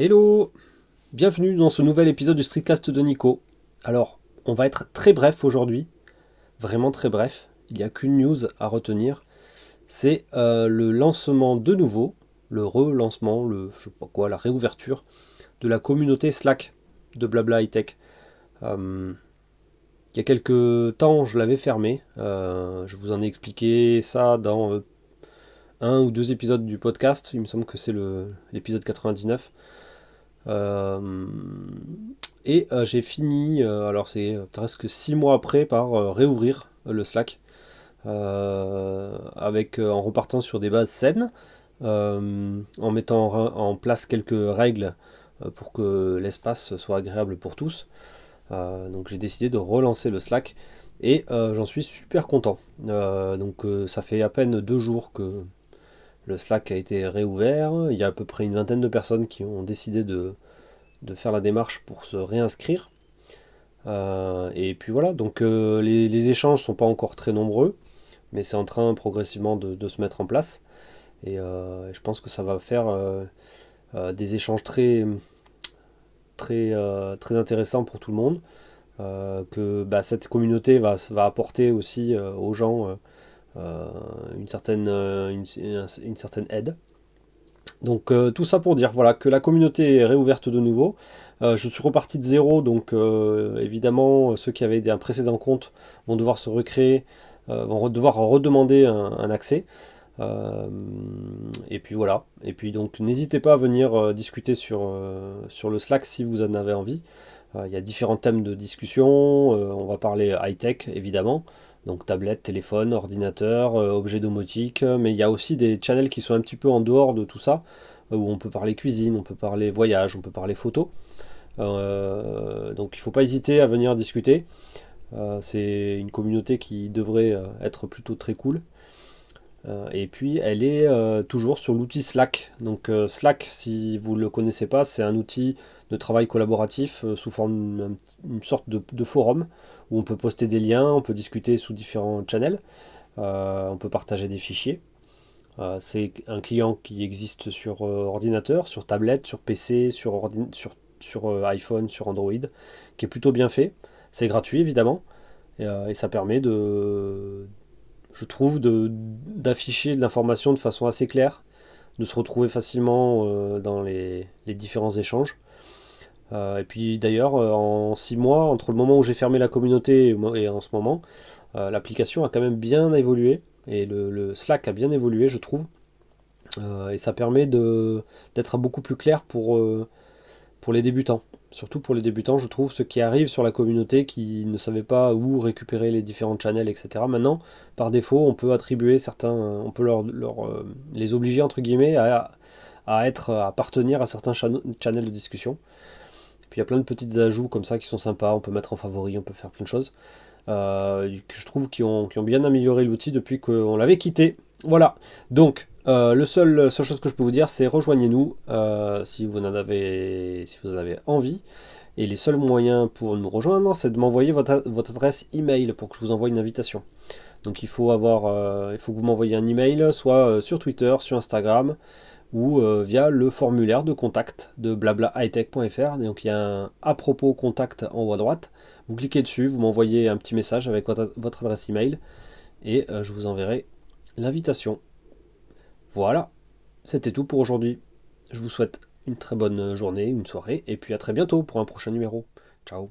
Hello. Bienvenue dans ce nouvel épisode du Streetcast de Nico. Alors, on va être très bref aujourd'hui, vraiment très bref, il n'y a qu'une news à retenir, c'est euh, le lancement de nouveau, le relancement, le, je quoi, la réouverture de la communauté Slack de Blabla High Tech. Euh, il y a quelques temps, je l'avais fermé, euh, je vous en ai expliqué ça dans un ou deux épisodes du podcast, il me semble que c'est l'épisode 99. Euh, et euh, j'ai fini, euh, alors c'est presque six mois après, par réouvrir le Slack. avec, en repartant sur des bases saines, en mettant en place quelques règles pour que l'espace soit agréable pour tous. donc j'ai décidé de relancer le Slack et j'en suis super content. donc ça fait à peine deux jours que, le Slack a été réouvert. Il y a à peu près une vingtaine de personnes qui ont décidé de, faire la démarche pour se réinscrire. Euh, et puis voilà, donc euh, les, échanges ne sont pas encore très nombreux, mais c'est en train progressivement de, se mettre en place. Et euh, je pense que ça va faire des échanges très, très, très intéressants pour tout le monde. que bah, cette communauté va, va apporter aussi aux gens une, certaine, euh, une, certaine aide. Donc euh, tout ça pour dire voilà que la communauté est réouverte de nouveau. je suis reparti de zéro, donc évidemment ceux qui avaient un précédent compte vont devoir se recréer, vont devoir redemander un, accès. et puis voilà. Et puis donc n'hésitez pas à venir discuter sur le Slack si vous en avez envie. Il y a différents thèmes de discussion. on va parler high-tech évidemment donc tablette, téléphone, ordinateur, euh, objet domotique, mais il y a aussi des channels qui sont un petit peu en dehors de tout ça, euh, où on peut parler cuisine, on peut parler voyage, on peut parler photo. Euh, donc il ne faut pas hésiter à venir discuter. c'est une communauté qui devrait être plutôt très cool. Et puis elle est toujours sur l'outil Slack. Donc Slack, si vous ne le connaissez pas, c'est un outil de travail collaboratif sous forme d'une sorte de, forum où on peut poster des liens, on peut discuter sous différents channels, euh, on peut partager des fichiers. Euh, c'est un client qui existe sur euh, ordinateur, sur tablette, sur PC, sur iPhone, sur Android, qui est plutôt bien fait. C'est gratuit évidemment, et, ça permet de, je trouve, d'afficher de, l'information de façon assez claire, de se retrouver facilement dans les, différents échanges. Euh, et puis d'ailleurs, euh, en 6 mois, entre le moment où j'ai fermé la communauté et, en ce moment, euh, l'application a quand même bien évolué. Et le, Slack a bien évolué, je trouve. et ça permet d'être beaucoup plus clair pour, pour les débutants. Surtout pour les débutants, je trouve, ceux qui arrivent sur la communauté, qui ne savaient pas où récupérer les différents channels, etc. Maintenant, par défaut, on peut attribuer certains, on peut leur, les obliger, entre guillemets, à, à, appartenir à certains channels de discussion. Puis il y a plein de petites ajouts comme ça qui sont sympas, on peut mettre en favori, on peut faire plein de choses. Euh, je trouve qui ont, bien amélioré l'outil depuis qu'on l'avait quitté. Voilà, donc euh, le seul, chose que je peux vous dire, c'est rejoignez-nous euh, si, vous en avez, si vous en avez envie. Et les seuls moyens pour nous rejoindre, c'est de m'envoyer votre, votre, adresse email pour que je vous envoie une invitation. Donc il faut avoir, il faut que vous m'envoyiez un email, soit sur Twitter, sur Instagram, ou euh, via le formulaire de contact de blablaHightech.fr. Donc il y a un à propos contact en haut à droite. Vous cliquez dessus, vous m'envoyez un petit message avec votre, adresse email et euh, je vous enverrai l'invitation. Voilà, c'était tout pour aujourd'hui. Je vous souhaite une très bonne journée, une soirée et puis à très bientôt pour un prochain numéro. Ciao